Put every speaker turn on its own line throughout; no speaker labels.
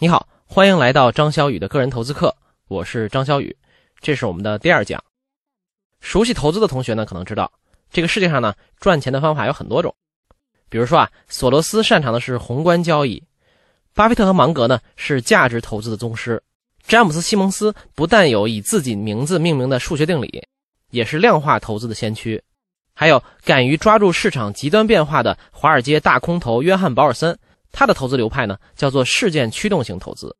你好，欢迎来到张小雨的个人投资课，我是张小雨，这是我们的第二讲。熟悉投资的同学呢，可能知道这个世界上呢，赚钱的方法有很多种。比如说啊，索罗斯擅长的是宏观交易，巴菲特和芒格呢是价值投资的宗师，詹姆斯·西蒙斯不但有以自己名字命名的数学定理，也是量化投资的先驱，还有敢于抓住市场极端变化的华尔街大空头约翰·保尔森。他的投资流派呢，叫做事件驱动型投资。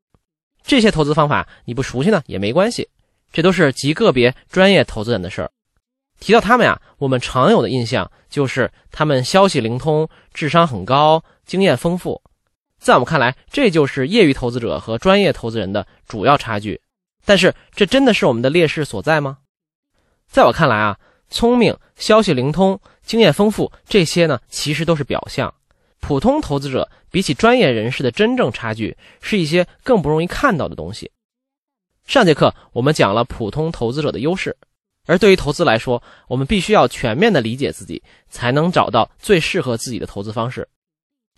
这些投资方法你不熟悉呢也没关系，这都是极个别专业投资人的事儿。提到他们呀，我们常有的印象就是他们消息灵通、智商很高、经验丰富。在我们看来，这就是业余投资者和专业投资人的主要差距。但是，这真的是我们的劣势所在吗？在我看来啊，聪明、消息灵通、经验丰富这些呢，其实都是表象。普通投资者比起专业人士的真正差距，是一些更不容易看到的东西。上节课我们讲了普通投资者的优势，而对于投资来说，我们必须要全面的理解自己，才能找到最适合自己的投资方式。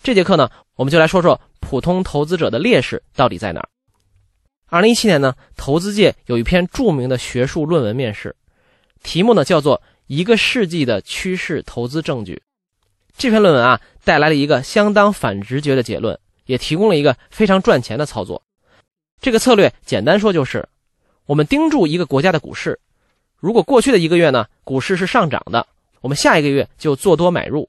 这节课呢，我们就来说说普通投资者的劣势到底在哪儿。二零一七年呢，投资界有一篇著名的学术论文面试，题目呢叫做《一个世纪的趋势投资证据》。这篇论文啊，带来了一个相当反直觉的结论，也提供了一个非常赚钱的操作。这个策略简单说就是，我们盯住一个国家的股市，如果过去的一个月呢，股市是上涨的，我们下一个月就做多买入；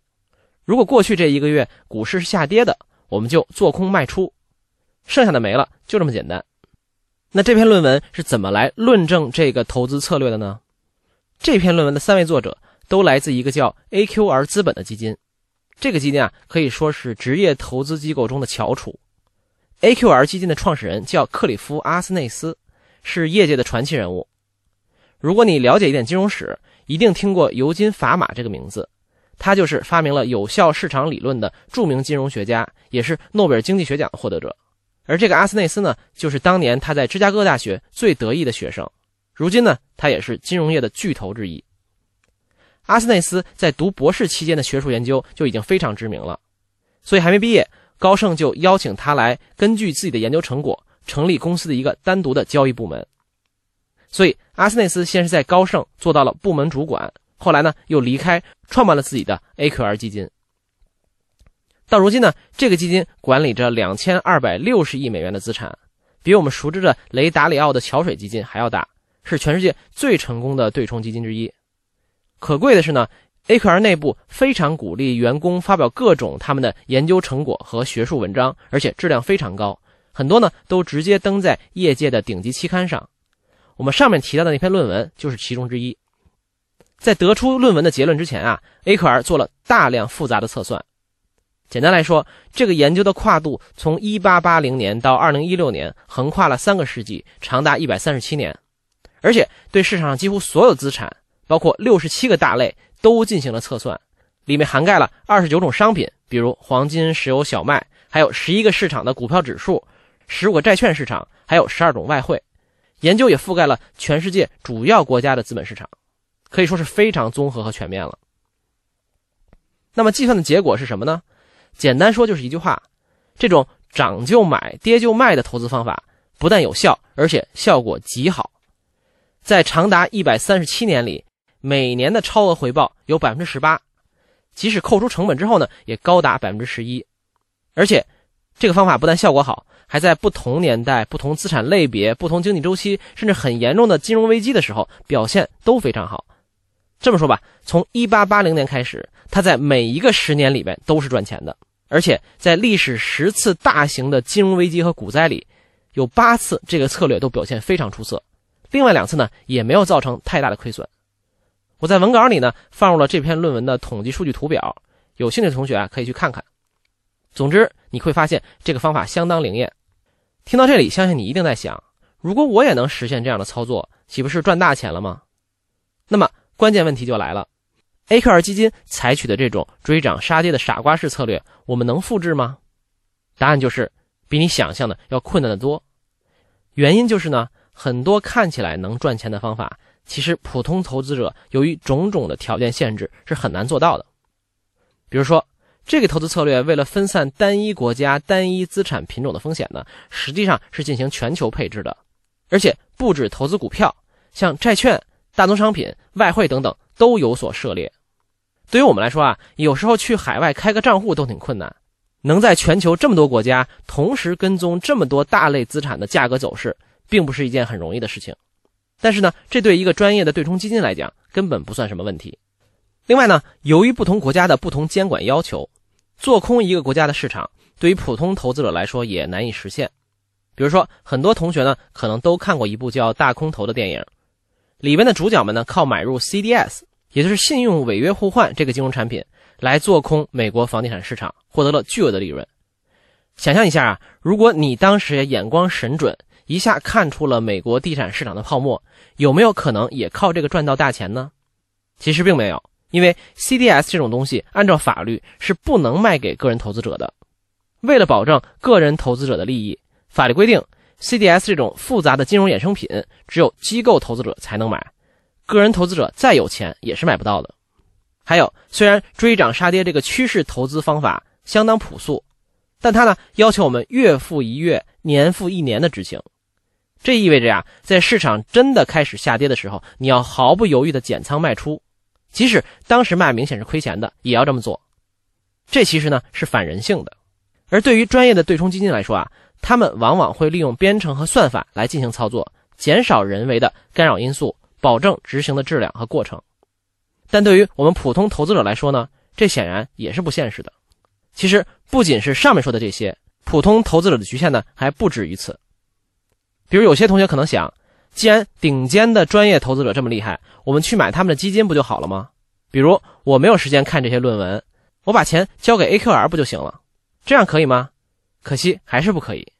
如果过去这一个月股市是下跌的，我们就做空卖出。剩下的没了，就这么简单。那这篇论文是怎么来论证这个投资策略的呢？这篇论文的三位作者都来自一个叫 AQR 资本的基金。这个基金啊，可以说是职业投资机构中的翘楚。AQR 基金的创始人叫克里夫·阿斯内斯，是业界的传奇人物。如果你了解一点金融史，一定听过尤金·法玛这个名字。他就是发明了有效市场理论的著名金融学家，也是诺贝尔经济学奖的获得者。而这个阿斯内斯呢，就是当年他在芝加哥大学最得意的学生。如今呢，他也是金融业的巨头之一。阿斯内斯在读博士期间的学术研究就已经非常知名了，所以还没毕业，高盛就邀请他来根据自己的研究成果成立公司的一个单独的交易部门。所以阿斯内斯先是在高盛做到了部门主管，后来呢又离开创办了自己的 AQR 基金。到如今呢，这个基金管理着两千二百六十亿美元的资产，比我们熟知的雷达里奥的桥水基金还要大，是全世界最成功的对冲基金之一。可贵的是呢，AQR 内部非常鼓励员工发表各种他们的研究成果和学术文章，而且质量非常高，很多呢都直接登在业界的顶级期刊上。我们上面提到的那篇论文就是其中之一。在得出论文的结论之前啊，AQR 做了大量复杂的测算。简单来说，这个研究的跨度从1880年到2016年，横跨了三个世纪，长达137年，而且对市场上几乎所有资产。包括六十七个大类都进行了测算，里面涵盖了二十九种商品，比如黄金、石油、小麦，还有十一个市场的股票指数，十五个债券市场，还有十二种外汇。研究也覆盖了全世界主要国家的资本市场，可以说是非常综合和全面了。那么计算的结果是什么呢？简单说就是一句话：这种涨就买、跌就卖的投资方法不但有效，而且效果极好，在长达一百三十七年里。每年的超额回报有百分之十八，即使扣除成本之后呢，也高达百分之十一。而且，这个方法不但效果好，还在不同年代、不同资产类别、不同经济周期，甚至很严重的金融危机的时候，表现都非常好。这么说吧，从一八八零年开始，它在每一个十年里面都是赚钱的，而且在历史十次大型的金融危机和股灾里，有八次这个策略都表现非常出色，另外两次呢，也没有造成太大的亏损。我在文稿里呢放入了这篇论文的统计数据图表，有兴趣的同学啊可以去看看。总之你会发现这个方法相当灵验。听到这里，相信你一定在想：如果我也能实现这样的操作，岂不是赚大钱了吗？那么关键问题就来了：AQR 基金采取的这种追涨杀跌的傻瓜式策略，我们能复制吗？答案就是比你想象的要困难得多。原因就是呢，很多看起来能赚钱的方法。其实，普通投资者由于种种的条件限制是很难做到的。比如说，这个投资策略为了分散单一国家单一资产品种的风险呢，实际上是进行全球配置的，而且不止投资股票，像债券、大宗商品、外汇等等都有所涉猎。对于我们来说啊，有时候去海外开个账户都挺困难，能在全球这么多国家同时跟踪这么多大类资产的价格走势，并不是一件很容易的事情。但是呢，这对一个专业的对冲基金来讲，根本不算什么问题。另外呢，由于不同国家的不同监管要求，做空一个国家的市场，对于普通投资者来说也难以实现。比如说，很多同学呢，可能都看过一部叫《大空头》的电影，里边的主角们呢，靠买入 CDS。也就是信用违约互换这个金融产品来做空美国房地产市场，获得了巨额的利润。想象一下啊，如果你当时眼光神准，一下看出了美国地产市场的泡沫，有没有可能也靠这个赚到大钱呢？其实并没有，因为 CDS 这种东西按照法律是不能卖给个人投资者的。为了保证个人投资者的利益，法律规定 CDS 这种复杂的金融衍生品只有机构投资者才能买。个人投资者再有钱也是买不到的。还有，虽然追涨杀跌这个趋势投资方法相当朴素，但它呢要求我们月复一月、年复一年的执行。这意味着呀，在市场真的开始下跌的时候，你要毫不犹豫的减仓卖出，即使当时卖明显是亏钱的，也要这么做。这其实呢是反人性的。而对于专业的对冲基金来说啊，他们往往会利用编程和算法来进行操作，减少人为的干扰因素。保证执行的质量和过程，但对于我们普通投资者来说呢，这显然也是不现实的。其实不仅是上面说的这些，普通投资者的局限呢还不止于此。比如有些同学可能想，既然顶尖的专业投资者这么厉害，我们去买他们的基金不就好了吗？比如我没有时间看这些论文，我把钱交给 AQR 不就行了？这样可以吗？可惜还是不可以。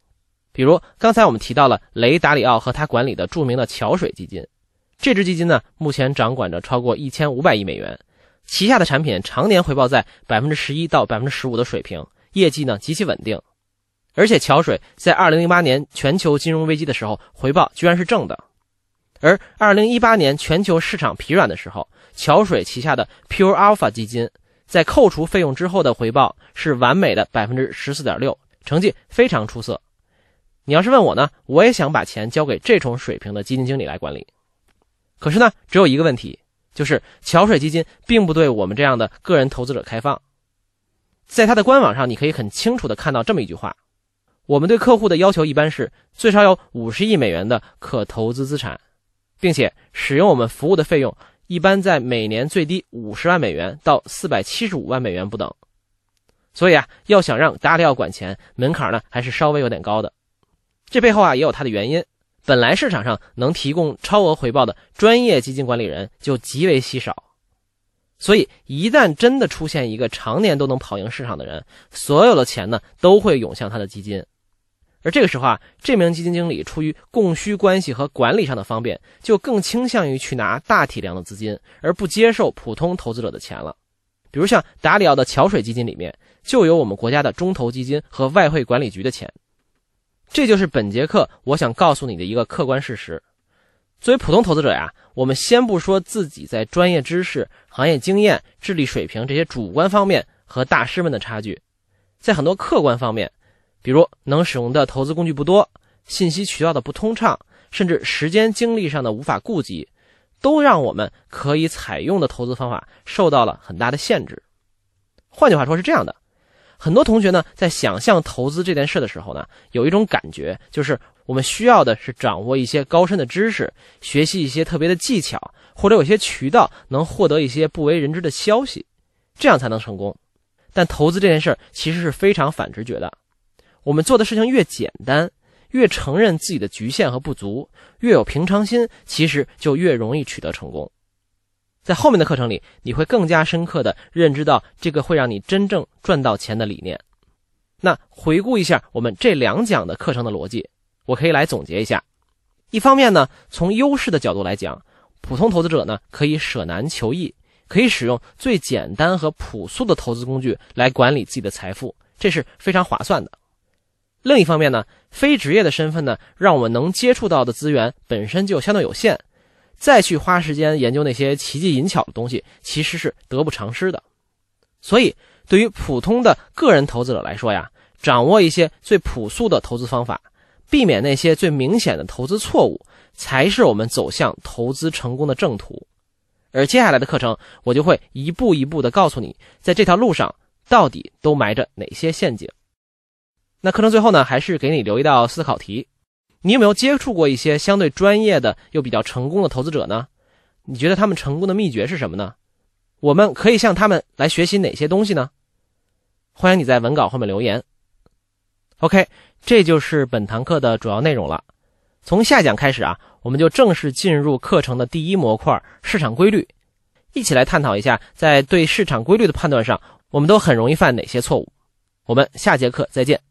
比如刚才我们提到了雷达里奥和他管理的著名的桥水基金。这支基金呢，目前掌管着超过一千五百亿美元，旗下的产品常年回报在百分之十一到百分之十五的水平，业绩呢极其稳定。而且桥水在二零零八年全球金融危机的时候，回报居然是正的。而二零一八年全球市场疲软的时候，桥水旗下的 Pure Alpha 基金在扣除费用之后的回报是完美的百分之十四点六，成绩非常出色。你要是问我呢，我也想把钱交给这种水平的基金经理来管理。可是呢，只有一个问题，就是桥水基金并不对我们这样的个人投资者开放。在它的官网上，你可以很清楚的看到这么一句话：我们对客户的要求一般是最少有五十亿美元的可投资资产，并且使用我们服务的费用一般在每年最低五十万美元到四百七十五万美元不等。所以啊，要想让达里奥管钱，门槛呢还是稍微有点高的。这背后啊也有它的原因。本来市场上能提供超额回报的专业基金管理人就极为稀少，所以一旦真的出现一个常年都能跑赢市场的人，所有的钱呢都会涌向他的基金。而这个时候啊，这名基金经理出于供需关系和管理上的方便，就更倾向于去拿大体量的资金，而不接受普通投资者的钱了。比如像达里奥的桥水基金里面，就有我们国家的中投基金和外汇管理局的钱。这就是本节课我想告诉你的一个客观事实。作为普通投资者呀，我们先不说自己在专业知识、行业经验、智力水平这些主观方面和大师们的差距，在很多客观方面，比如能使用的投资工具不多、信息渠道的不通畅，甚至时间精力上的无法顾及，都让我们可以采用的投资方法受到了很大的限制。换句话说，是这样的。很多同学呢，在想象投资这件事的时候呢，有一种感觉，就是我们需要的是掌握一些高深的知识，学习一些特别的技巧，或者有些渠道能获得一些不为人知的消息，这样才能成功。但投资这件事其实是非常反直觉的。我们做的事情越简单，越承认自己的局限和不足，越有平常心，其实就越容易取得成功。在后面的课程里，你会更加深刻的认知到这个会让你真正赚到钱的理念。那回顾一下我们这两讲的课程的逻辑，我可以来总结一下：一方面呢，从优势的角度来讲，普通投资者呢可以舍难求易，可以使用最简单和朴素的投资工具来管理自己的财富，这是非常划算的。另一方面呢，非职业的身份呢，让我们能接触到的资源本身就相对有限。再去花时间研究那些奇技淫巧的东西，其实是得不偿失的。所以，对于普通的个人投资者来说呀，掌握一些最朴素的投资方法，避免那些最明显的投资错误，才是我们走向投资成功的正途。而接下来的课程，我就会一步一步的告诉你，在这条路上到底都埋着哪些陷阱。那课程最后呢，还是给你留一道思考题：你有没有接触过一些相对专业的又比较成功的投资者呢？你觉得他们成功的秘诀是什么呢？我们可以向他们来学习哪些东西呢？欢迎你在文稿后面留言。OK，这就是本堂课的主要内容了。从下讲开始啊。我们就正式进入课程的第一模块——市场规律，一起来探讨一下，在对市场规律的判断上，我们都很容易犯哪些错误。我们下节课再见。